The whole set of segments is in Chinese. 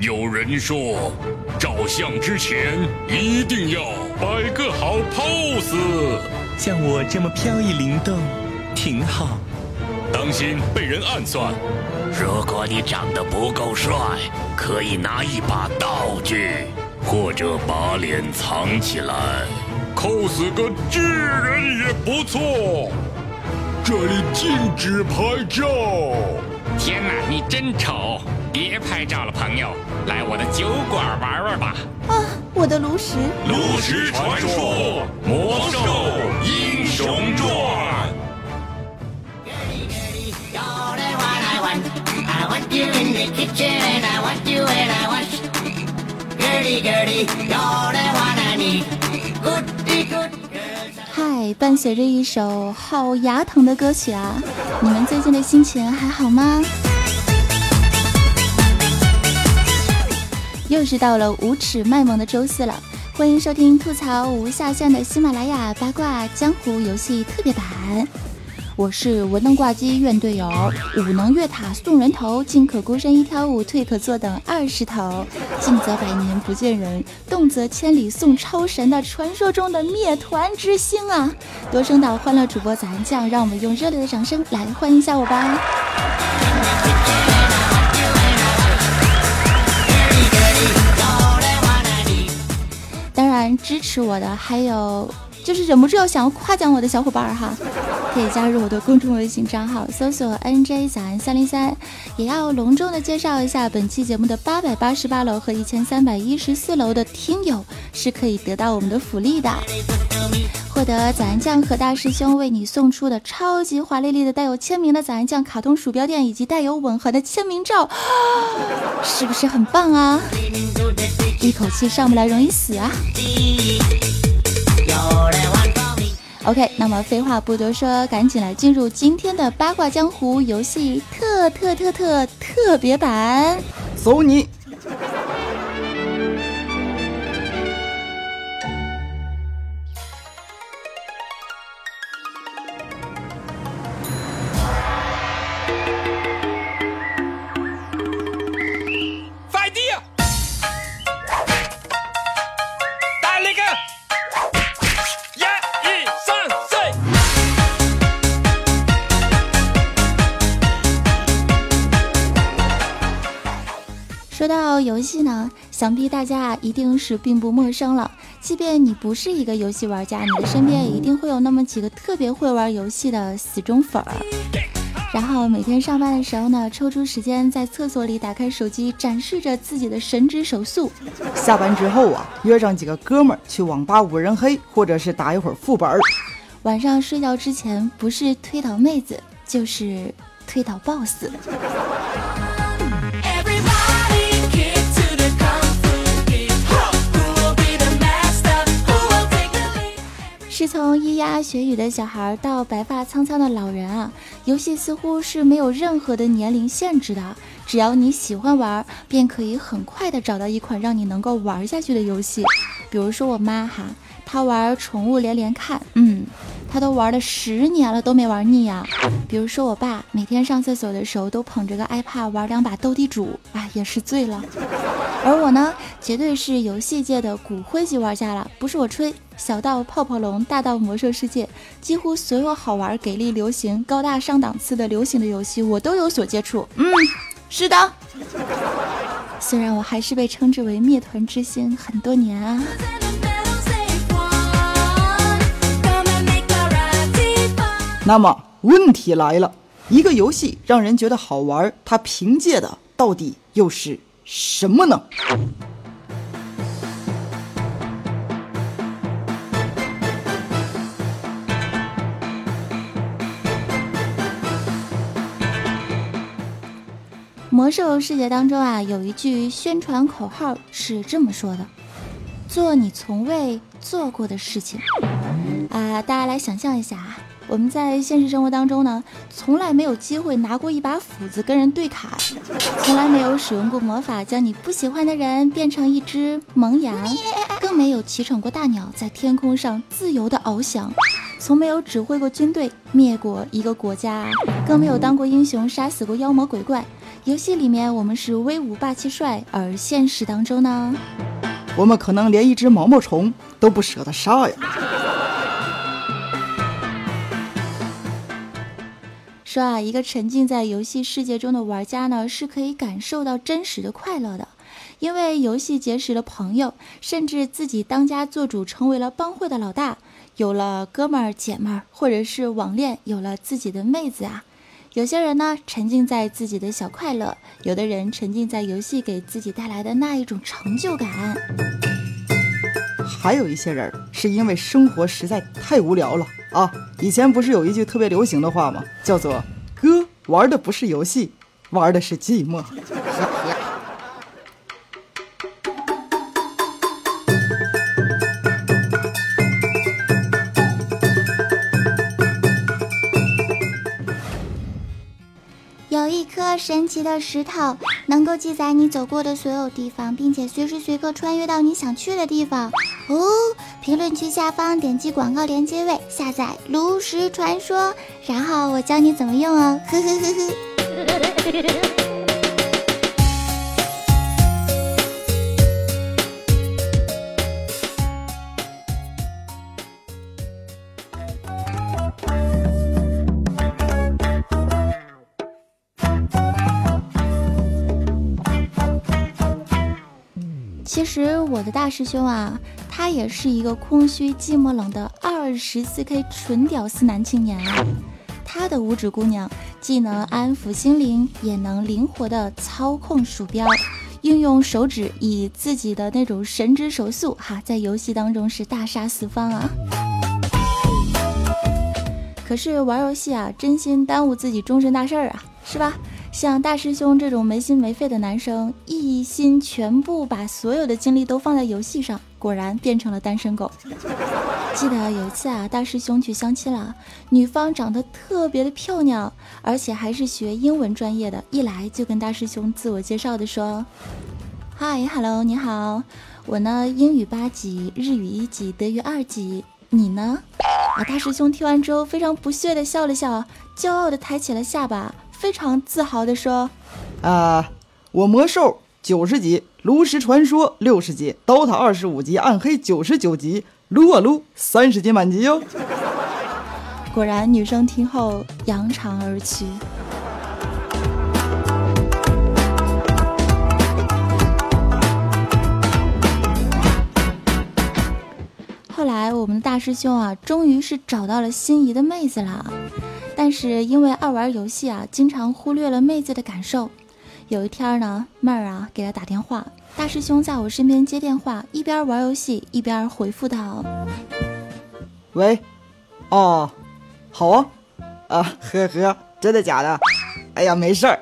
有人说，照相之前一定要摆个好 pose。像我这么飘逸灵动，挺好。当心被人暗算。如果你长得不够帅，可以拿一把道具，或者把脸藏起来，cos 个巨人也不错。这里禁止拍照。天哪，你真丑！别拍照了，朋友，来我的酒馆玩玩吧。啊，我的炉石。炉石传说，魔兽英雄传。嗨，伴随着一首好牙疼的歌曲啊，你们最近的心情还好吗？又是到了无耻卖萌的周四了，欢迎收听吐槽无下限的喜马拉雅八卦江湖游戏特别版。我是文能挂机怨队友，武能越塔送人头，进可孤身一挑五，退可坐等二十头，静则百年不见人，动则千里送超神的传说中的灭团之星啊！多声道欢乐主播咱酱，让我们用热烈的掌声来欢迎一下我吧。支持我的还有就是忍不住要想要夸奖我的小伙伴哈，可以加入我的公众微信账号，搜索 NJ 早安三零三。也要隆重的介绍一下，本期节目的八百八十八楼和一千三百一十四楼的听友是可以得到我们的福利的，获得早安酱和大师兄为你送出的超级华丽丽的带有签名的早安酱卡通鼠标垫以及带有吻合的签名照，是不是很棒啊？一口气上不来容易死啊！OK，那么废话不多说，赶紧来进入今天的八卦江湖游戏特特特特特别版，走你！游戏呢，想必大家啊一定是并不陌生了。即便你不是一个游戏玩家，你的身边也一定会有那么几个特别会玩游戏的死忠粉儿。然后每天上班的时候呢，抽出时间在厕所里打开手机，展示着自己的神之手速。下班之后啊，约上几个哥们儿去网吧五人黑，或者是打一会儿副本。晚上睡觉之前，不是推倒妹子，就是推倒 BOSS。是从咿呀学语的小孩到白发苍苍的老人啊，游戏似乎是没有任何的年龄限制的，只要你喜欢玩，便可以很快的找到一款让你能够玩下去的游戏。比如说我妈哈，她玩宠物连连看，嗯。她都玩了十年了，都没玩腻啊。比如说我爸，每天上厕所的时候都捧着个 iPad 玩两把斗地主，啊，也是醉了。而我呢，绝对是游戏界的骨灰级玩家了，不是我吹。小到泡泡龙，大到魔兽世界，几乎所有好玩、给力、流行、高大上档次的流行的游戏，我都有所接触。嗯，是的。虽然我还是被称之为灭团之星很多年啊。那么问题来了，一个游戏让人觉得好玩，它凭借的到底又是什么呢？魔兽世界当中啊，有一句宣传口号是这么说的：“做你从未做过的事情。”啊，大家来想象一下啊。我们在现实生活当中呢，从来没有机会拿过一把斧子跟人对砍，从来没有使用过魔法将你不喜欢的人变成一只萌羊，更没有骑乘过大鸟在天空上自由的翱翔，从没有指挥过军队，灭过一个国家，更没有当过英雄，杀死过妖魔鬼怪。游戏里面我们是威武霸气帅，而现实当中呢，我们可能连一只毛毛虫都不舍得杀呀。说啊，一个沉浸在游戏世界中的玩家呢，是可以感受到真实的快乐的，因为游戏结识了朋友，甚至自己当家做主，成为了帮会的老大，有了哥们儿姐们儿，或者是网恋，有了自己的妹子啊。有些人呢，沉浸在自己的小快乐；有的人沉浸在游戏给自己带来的那一种成就感；还有一些人是因为生活实在太无聊了。啊，以前不是有一句特别流行的话吗？叫做“哥玩的不是游戏，玩的是寂寞”。有一颗神奇的石头，能够记载你走过的所有地方，并且随时随刻穿越到你想去的地方。哦，评论区下方点击广告连接位下载《炉石传说》，然后我教你怎么用哦。呵呵呵呵。其实我的大师兄啊，他也是一个空虚、寂寞、冷的二十四 K 纯屌丝男青年啊。他的五指姑娘既能安抚心灵，也能灵活的操控鼠标，运用手指以自己的那种神之手速，哈，在游戏当中是大杀四方啊。可是玩游戏啊，真心耽误自己终身大事儿啊，是吧？像大师兄这种没心没肺的男生，一心全部把所有的精力都放在游戏上，果然变成了单身狗。记得有一次啊，大师兄去相亲了，女方长得特别的漂亮，而且还是学英文专业的，一来就跟大师兄自我介绍的说：“Hi，Hello，你好，我呢英语八级，日语一级，德语二级，你呢？”啊，大师兄听完之后非常不屑的笑了笑，骄傲的抬起了下巴。非常自豪地说：“啊，我魔兽九十级，炉石传说六十级，DOTA 二十五级，暗黑九十九级，撸啊撸三十级满级哟。”果然，女生听后扬长而去。后来，我们的大师兄啊，终于是找到了心仪的妹子了。但是因为爱玩游戏啊，经常忽略了妹子的感受。有一天呢，妹儿啊给他打电话，大师兄在我身边接电话，一边玩游戏一边回复道：“喂，哦，好啊，啊呵呵，真的假的？哎呀，没事儿，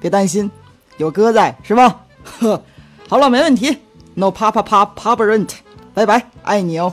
别担心，有哥在是吧？呵，好了，没问题，no 啪啪啪 p a p a r e n t 拜拜，爱你哦。”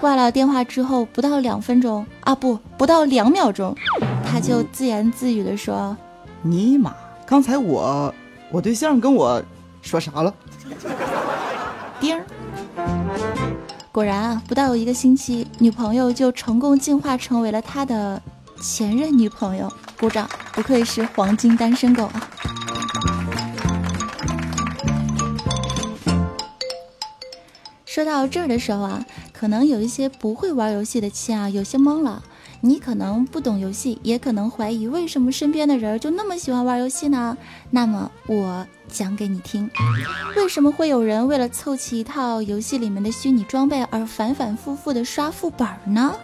挂了电话之后，不到两分钟啊，不，不到两秒钟，他就自言自语的说：“尼玛，刚才我，我对象跟我说啥了？”丁儿，果然啊，不到一个星期，女朋友就成功进化成为了他的前任女朋友。鼓掌，不愧是黄金单身狗啊！说到这儿的时候啊。可能有一些不会玩游戏的亲啊，有些懵了。你可能不懂游戏，也可能怀疑为什么身边的人就那么喜欢玩游戏呢？那么我讲给你听，为什么会有人为了凑齐一套游戏里面的虚拟装备而反反复复的刷副本呢？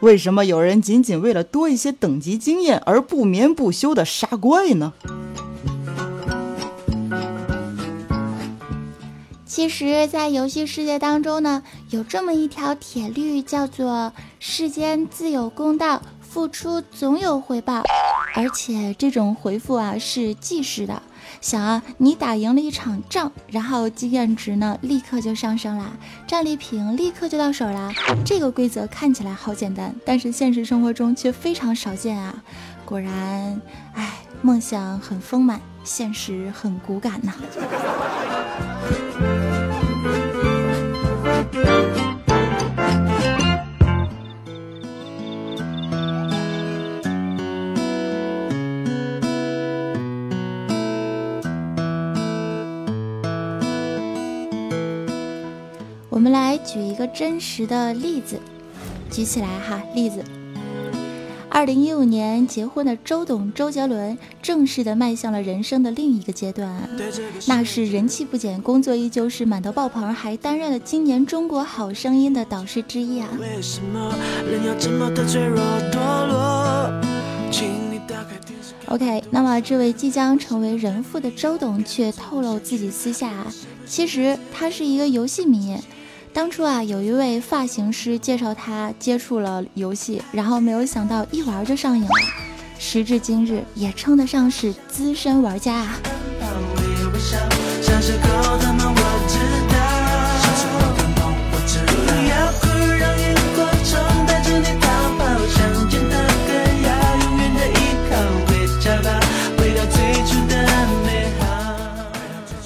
为什么有人仅仅为了多一些等级经验而不眠不休的杀怪呢？其实，在游戏世界当中呢，有这么一条铁律，叫做“世间自有公道，付出总有回报”。而且这种回复啊是即时的。想啊，你打赢了一场仗，然后经验值呢立刻就上升啦，战利品立刻就到手啦。这个规则看起来好简单，但是现实生活中却非常少见啊。果然，哎，梦想很丰满，现实很骨感呐。举一个真实的例子，举起来哈，例子。二零一五年结婚的周董周杰伦正式的迈向了人生的另一个阶段，那是人气不减，工作依旧是满头爆棚，还担任了今年中国好声音的导师之一啊。OK，那么这位即将成为人父的周董却透露自己私下，其实他是一个游戏迷。当初啊，有一位发型师介绍他接触了游戏，然后没有想到一玩就上瘾了，时至今日也称得上是资深玩家啊。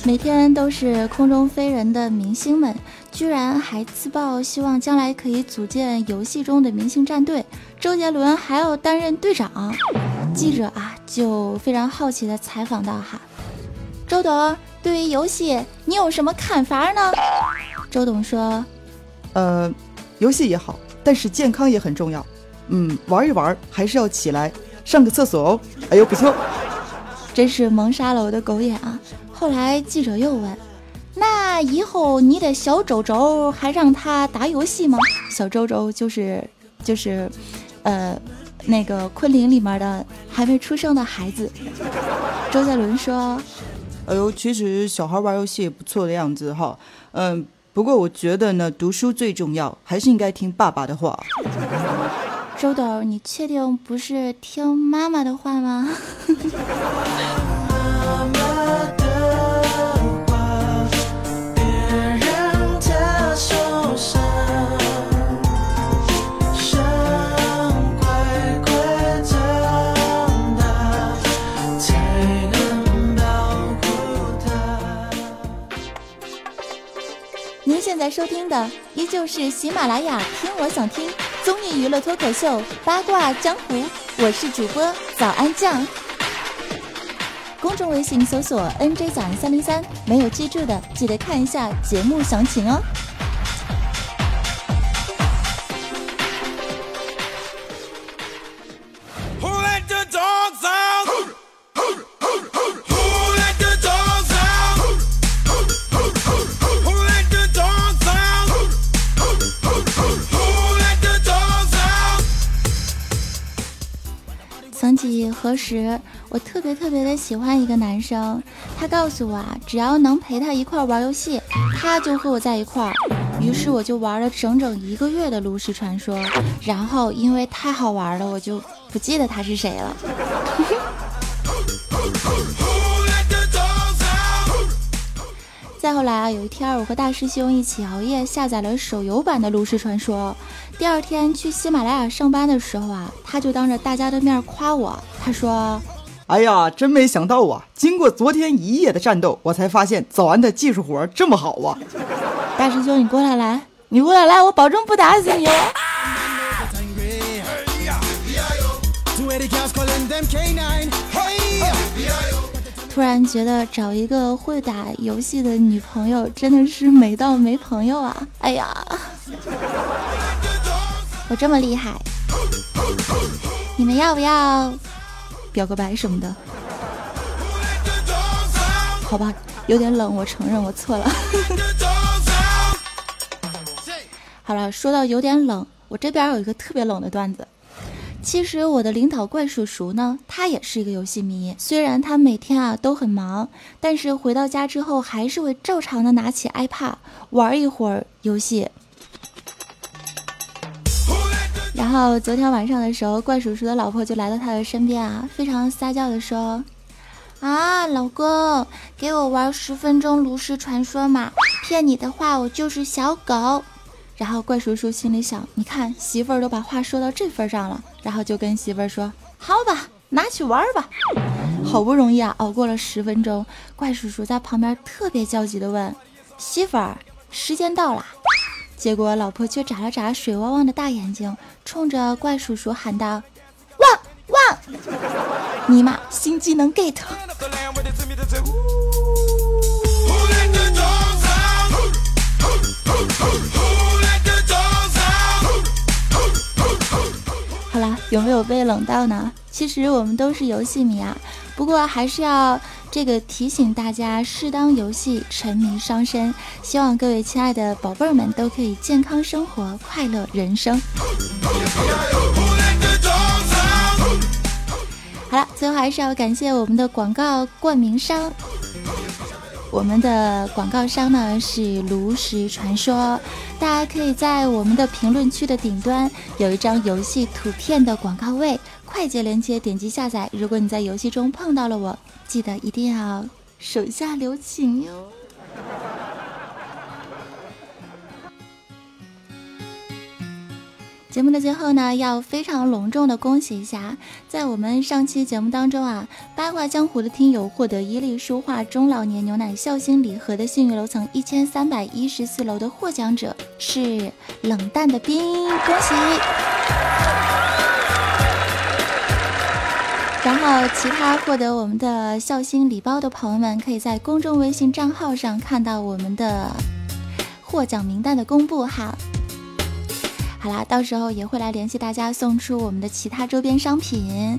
每天都是空中飞人的明星们。居然还自曝希望将来可以组建游戏中的明星战队，周杰伦还要担任队长。记者啊就非常好奇的采访到哈，周董对于游戏你有什么看法呢？周董说，呃，游戏也好，但是健康也很重要。嗯，玩一玩还是要起来上个厕所哦。哎呦不错，真是蒙杀了我的狗眼啊！后来记者又问。那以后你的小周周还让他打游戏吗？小周周就是就是，呃，那个昆凌里面的还没出生的孩子。周杰伦说：“哎呦，其实小孩玩游戏也不错的样子哈。嗯，不过我觉得呢，读书最重要，还是应该听爸爸的话。”周董，你确定不是听妈妈的话吗？在收听的依旧是喜马拉雅听我想听综艺娱乐脱口秀八卦江湖，我是主播早安酱。公众微信搜索 NJ 早安三零三，没有记住的记得看一下节目详情哦。曾几何时，我特别特别的喜欢一个男生，他告诉我啊，只要能陪他一块玩游戏，他就和我在一块儿。于是我就玩了整整一个月的炉石传说，然后因为太好玩了，我就不记得他是谁了。来啊，有一天我和大师兄一起熬夜下载了手游版的《炉石传说》。第二天去喜马拉雅上班的时候啊，他就当着大家的面夸我，他说：“哎呀，真没想到啊！经过昨天一夜的战斗，我才发现早安的技术活这么好啊！” 大师兄，你过来来，你过来来，我保证不打死你。突然觉得找一个会打游戏的女朋友真的是美到没朋友啊！哎呀，我这么厉害，你们要不要表个白什么的？好吧，有点冷，我承认我错了。好了，说到有点冷，我这边有一个特别冷的段子。其实我的领导怪叔叔呢，他也是一个游戏迷。虽然他每天啊都很忙，但是回到家之后还是会照常的拿起 iPad 玩一会儿游戏。然后昨天晚上的时候，怪叔叔的老婆就来到他的身边啊，非常撒娇的说：“啊，老公，给我玩十分钟炉石传说嘛！骗你的话，我就是小狗。”然后怪叔叔心里想：“你看媳妇儿都把话说到这份上了。”然后就跟媳妇儿说：“好吧，拿去玩吧。”好不容易啊，熬过了十分钟，怪叔叔在旁边特别焦急地问：“媳妇儿，时间到了。”结果老婆却眨了眨水汪汪的大眼睛，冲着怪叔叔喊道：“汪汪！尼玛，新技能 get！” 有没有被冷到呢？其实我们都是游戏迷啊，不过还是要这个提醒大家，适当游戏沉迷伤身。希望各位亲爱的宝贝儿们都可以健康生活，快乐人生。好了，最后还是要感谢我们的广告冠名商。我们的广告商呢是炉石传说，大家可以在我们的评论区的顶端有一张游戏图片的广告位，快捷连接点击下载。如果你在游戏中碰到了我，记得一定要手下留情哟。节目的最后呢，要非常隆重的恭喜一下，在我们上期节目当中啊，八卦江湖的听友获得伊利书画中老年牛奶孝心礼盒的幸运楼层一千三百一十四楼的获奖者是冷淡的冰，恭喜！然后其他获得我们的孝心礼包的朋友们，可以在公众微信账号上看到我们的获奖名单的公布哈。好啦，到时候也会来联系大家送出我们的其他周边商品。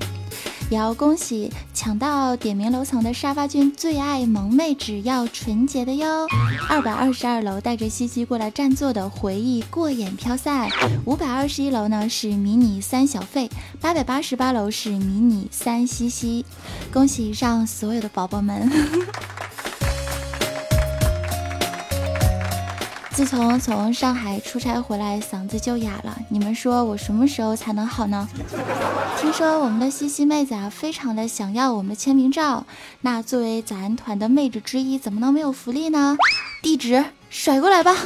也要恭喜抢到点名楼层的沙发君最爱萌妹，只要纯洁的哟。二百二十二楼带着西西过来占座的回忆过眼飘散。五百二十一楼呢是迷你三小费，八百八十八楼是迷你三西西。恭喜以上所有的宝宝们。自从从上海出差回来，嗓子就哑了。你们说我什么时候才能好呢？听说我们的西西妹子啊，非常的想要我们的签名照。那作为咱团的妹子之一，怎么能没有福利呢？地址甩过来吧。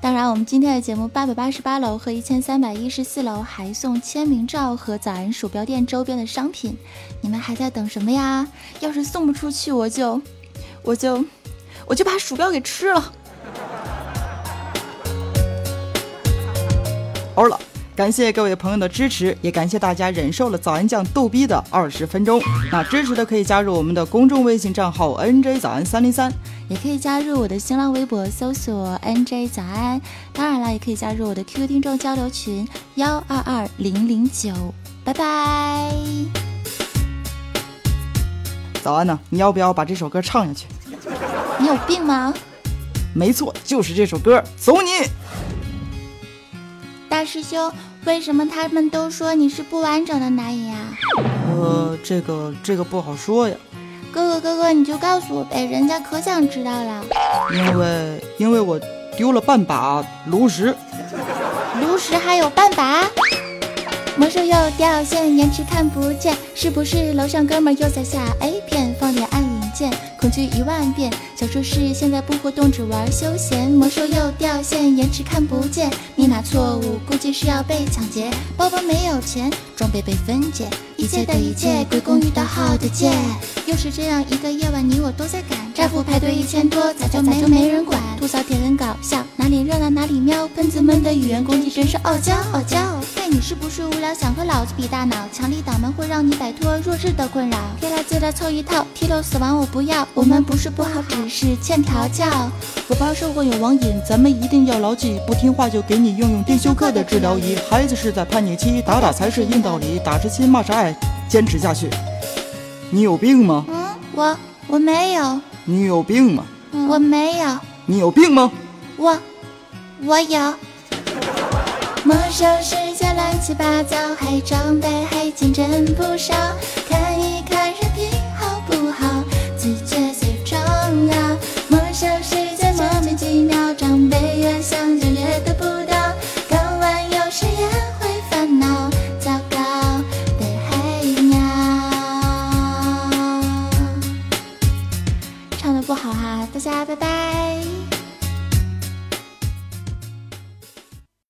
当然，我们今天的节目八百八十八楼和一千三百一十四楼还送签名照和早安鼠标垫周边的商品。你们还在等什么呀？要是送不出去，我就，我就。我就把鼠标给吃了。欧了，感谢各位朋友的支持，也感谢大家忍受了早安酱逗逼的二十分钟。那支持的可以加入我们的公众微信账号 NJ 早安三零三，也可以加入我的新浪微博搜索 NJ 早安。当然了，也可以加入我的 QQ 听众交流群幺二二零零九。拜拜。早安呢？你要不要把这首歌唱下去？你有病吗？没错，就是这首歌，走你！大师兄，为什么他们都说你是不完整的男人呀？呃，这个这个不好说呀。哥哥哥哥，你就告诉我呗，人家可想知道了。因为因为我丢了半把炉石。炉石还有半把？魔兽又掉线，延迟看不见，是不是楼上哥们又在下 A 片？恐惧一万遍，小说是现在不活动，只玩休闲。魔兽又掉线，延迟看不见，密码错误，估计是要被抢劫。包包没有钱，装备被分解，一切的一切归功于盗号的剑。又是这样一个夜晚，你我都在赶，战俘排队一千多，咋就没没人管？吐槽点很搞笑，哪里热闹哪里喵，喷子们的语言攻击真是傲娇傲娇。嘿，你是不是无聊，想和老子比大脑？强力党门会让你摆脱弱智的困扰。给来自来凑一套，踢透死亡我不要。我们不是不好，只是欠调教。我怕社会有网瘾，咱们一定要牢记，不听话就给你用用电休克的治疗仪。孩子是在叛逆期，打打才是硬道理，打是亲，骂是爱，坚持下去。你有病吗？嗯，我我没有。你有病吗？嗯我没有。你有病吗？我我有。魔兽世界乱七八糟，还装备还竞争不少，看一